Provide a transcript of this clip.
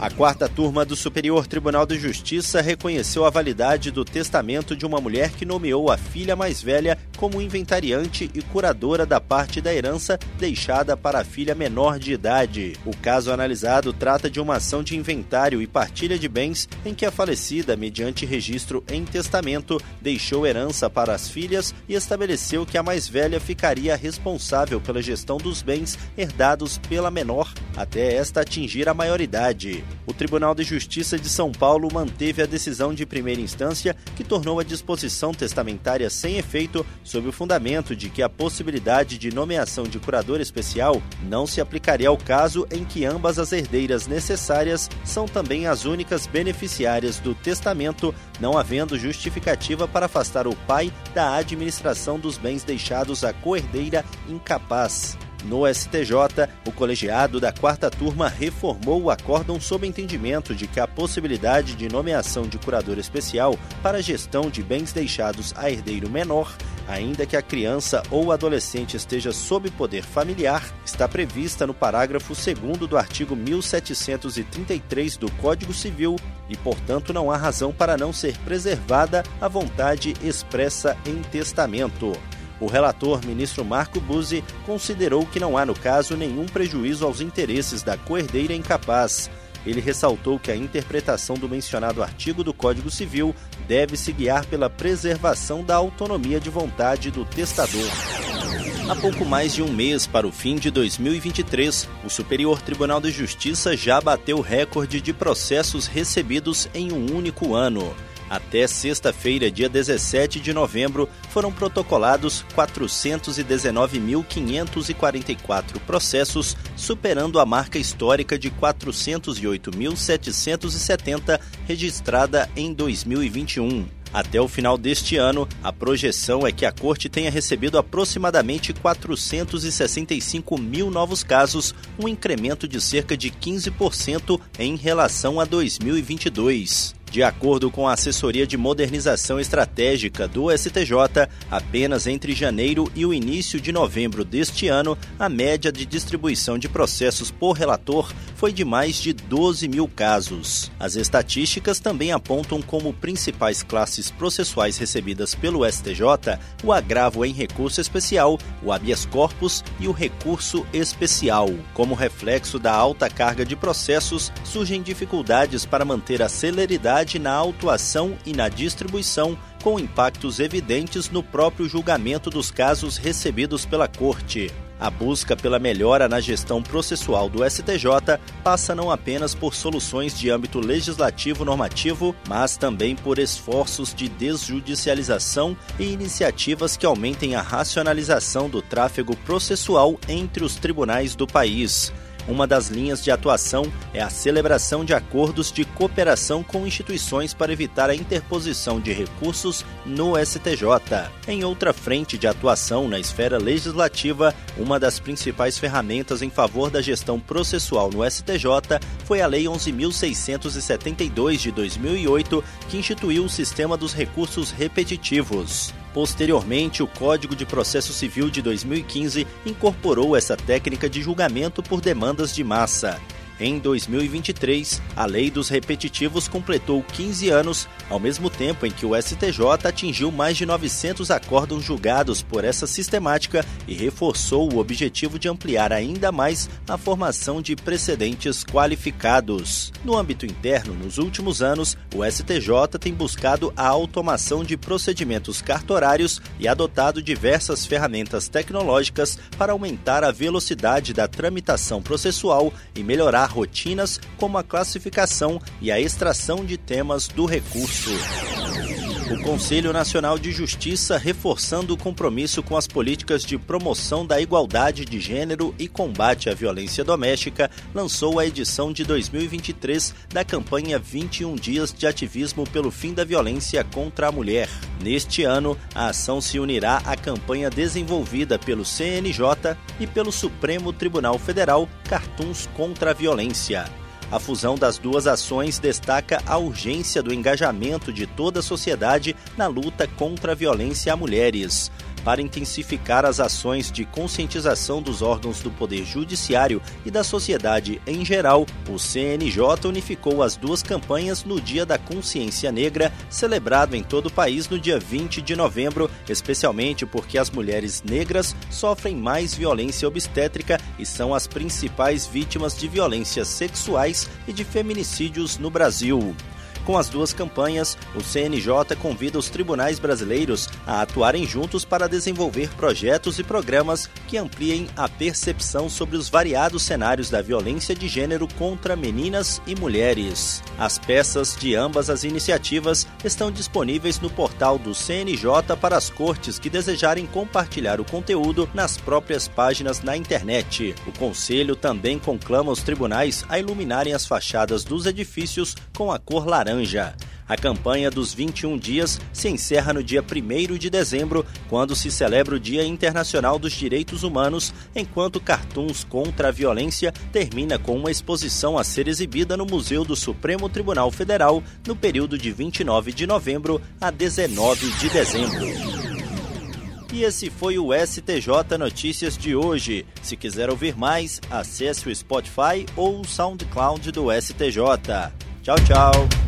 A quarta turma do Superior Tribunal de Justiça reconheceu a validade do testamento de uma mulher que nomeou a filha mais velha como inventariante e curadora da parte da herança deixada para a filha menor de idade. O caso analisado trata de uma ação de inventário e partilha de bens em que a falecida, mediante registro em testamento, deixou herança para as filhas e estabeleceu que a mais velha ficaria responsável pela gestão dos bens herdados pela menor até esta atingir a maioridade. O Tribunal de Justiça de São Paulo manteve a decisão de primeira instância que tornou a disposição testamentária sem efeito sob o fundamento de que a possibilidade de nomeação de curador especial não se aplicaria ao caso em que ambas as herdeiras necessárias são também as únicas beneficiárias do testamento, não havendo justificativa para afastar o pai da administração dos bens deixados à coerdeira incapaz. No STJ, o colegiado da quarta turma reformou o acórdão sob entendimento de que a possibilidade de nomeação de curador especial para gestão de bens deixados a herdeiro menor, ainda que a criança ou adolescente esteja sob poder familiar, está prevista no parágrafo 2 do artigo 1733 do Código Civil e, portanto, não há razão para não ser preservada a vontade expressa em testamento. O relator, ministro Marco Buzzi, considerou que não há no caso nenhum prejuízo aos interesses da coerdeira incapaz. Ele ressaltou que a interpretação do mencionado artigo do Código Civil deve se guiar pela preservação da autonomia de vontade do testador. Há pouco mais de um mês para o fim de 2023, o Superior Tribunal de Justiça já bateu recorde de processos recebidos em um único ano. Até sexta-feira, dia 17 de novembro, foram protocolados 419.544 processos, superando a marca histórica de 408.770 registrada em 2021. Até o final deste ano, a projeção é que a Corte tenha recebido aproximadamente 465 mil novos casos, um incremento de cerca de 15% em relação a 2022. De acordo com a Assessoria de Modernização Estratégica do STJ, apenas entre janeiro e o início de novembro deste ano, a média de distribuição de processos por relator foi de mais de 12 mil casos. As estatísticas também apontam como principais classes processuais recebidas pelo STJ o agravo em recurso especial, o habeas corpus e o recurso especial. Como reflexo da alta carga de processos, surgem dificuldades para manter a celeridade na autuação e na distribuição, com impactos evidentes no próprio julgamento dos casos recebidos pela Corte. A busca pela melhora na gestão processual do STJ passa não apenas por soluções de âmbito legislativo normativo, mas também por esforços de desjudicialização e iniciativas que aumentem a racionalização do tráfego processual entre os tribunais do país. Uma das linhas de atuação é a celebração de acordos de cooperação com instituições para evitar a interposição de recursos no STJ. Em outra frente de atuação na esfera legislativa, uma das principais ferramentas em favor da gestão processual no STJ foi a Lei 11.672 de 2008, que instituiu o sistema dos recursos repetitivos. Posteriormente, o Código de Processo Civil de 2015 incorporou essa técnica de julgamento por demandas de massa. Em 2023, a Lei dos Repetitivos completou 15 anos, ao mesmo tempo em que o STJ atingiu mais de 900 acórdãos julgados por essa sistemática e reforçou o objetivo de ampliar ainda mais a formação de precedentes qualificados. No âmbito interno, nos últimos anos, o STJ tem buscado a automação de procedimentos cartorários e adotado diversas ferramentas tecnológicas para aumentar a velocidade da tramitação processual e melhorar rotinas como a classificação e a extração de temas do recurso. O Conselho Nacional de Justiça, reforçando o compromisso com as políticas de promoção da igualdade de gênero e combate à violência doméstica, lançou a edição de 2023 da campanha 21 Dias de Ativismo pelo Fim da Violência contra a Mulher. Neste ano, a ação se unirá à campanha desenvolvida pelo CNJ e pelo Supremo Tribunal Federal Cartuns contra a Violência. A fusão das duas ações destaca a urgência do engajamento de toda a sociedade na luta contra a violência a mulheres para intensificar as ações de conscientização dos órgãos do Poder Judiciário e da sociedade em geral, o CNJ unificou as duas campanhas no Dia da Consciência Negra, celebrado em todo o país no dia 20 de novembro, especialmente porque as mulheres negras sofrem mais violência obstétrica e são as principais vítimas de violências sexuais e de feminicídios no Brasil. Com as duas campanhas, o CNJ convida os tribunais brasileiros a atuarem juntos para desenvolver projetos e programas que ampliem a percepção sobre os variados cenários da violência de gênero contra meninas e mulheres. As peças de ambas as iniciativas estão disponíveis no portal do CNJ para as cortes que desejarem compartilhar o conteúdo nas próprias páginas na internet. O Conselho também conclama os tribunais a iluminarem as fachadas dos edifícios com a cor laranja laranja. A campanha dos 21 dias se encerra no dia 1 de dezembro, quando se celebra o Dia Internacional dos Direitos Humanos, enquanto Cartoons contra a Violência termina com uma exposição a ser exibida no Museu do Supremo Tribunal Federal no período de 29 de novembro a 19 de dezembro. E esse foi o STJ Notícias de hoje. Se quiser ouvir mais, acesse o Spotify ou o SoundCloud do STJ. Tchau, tchau.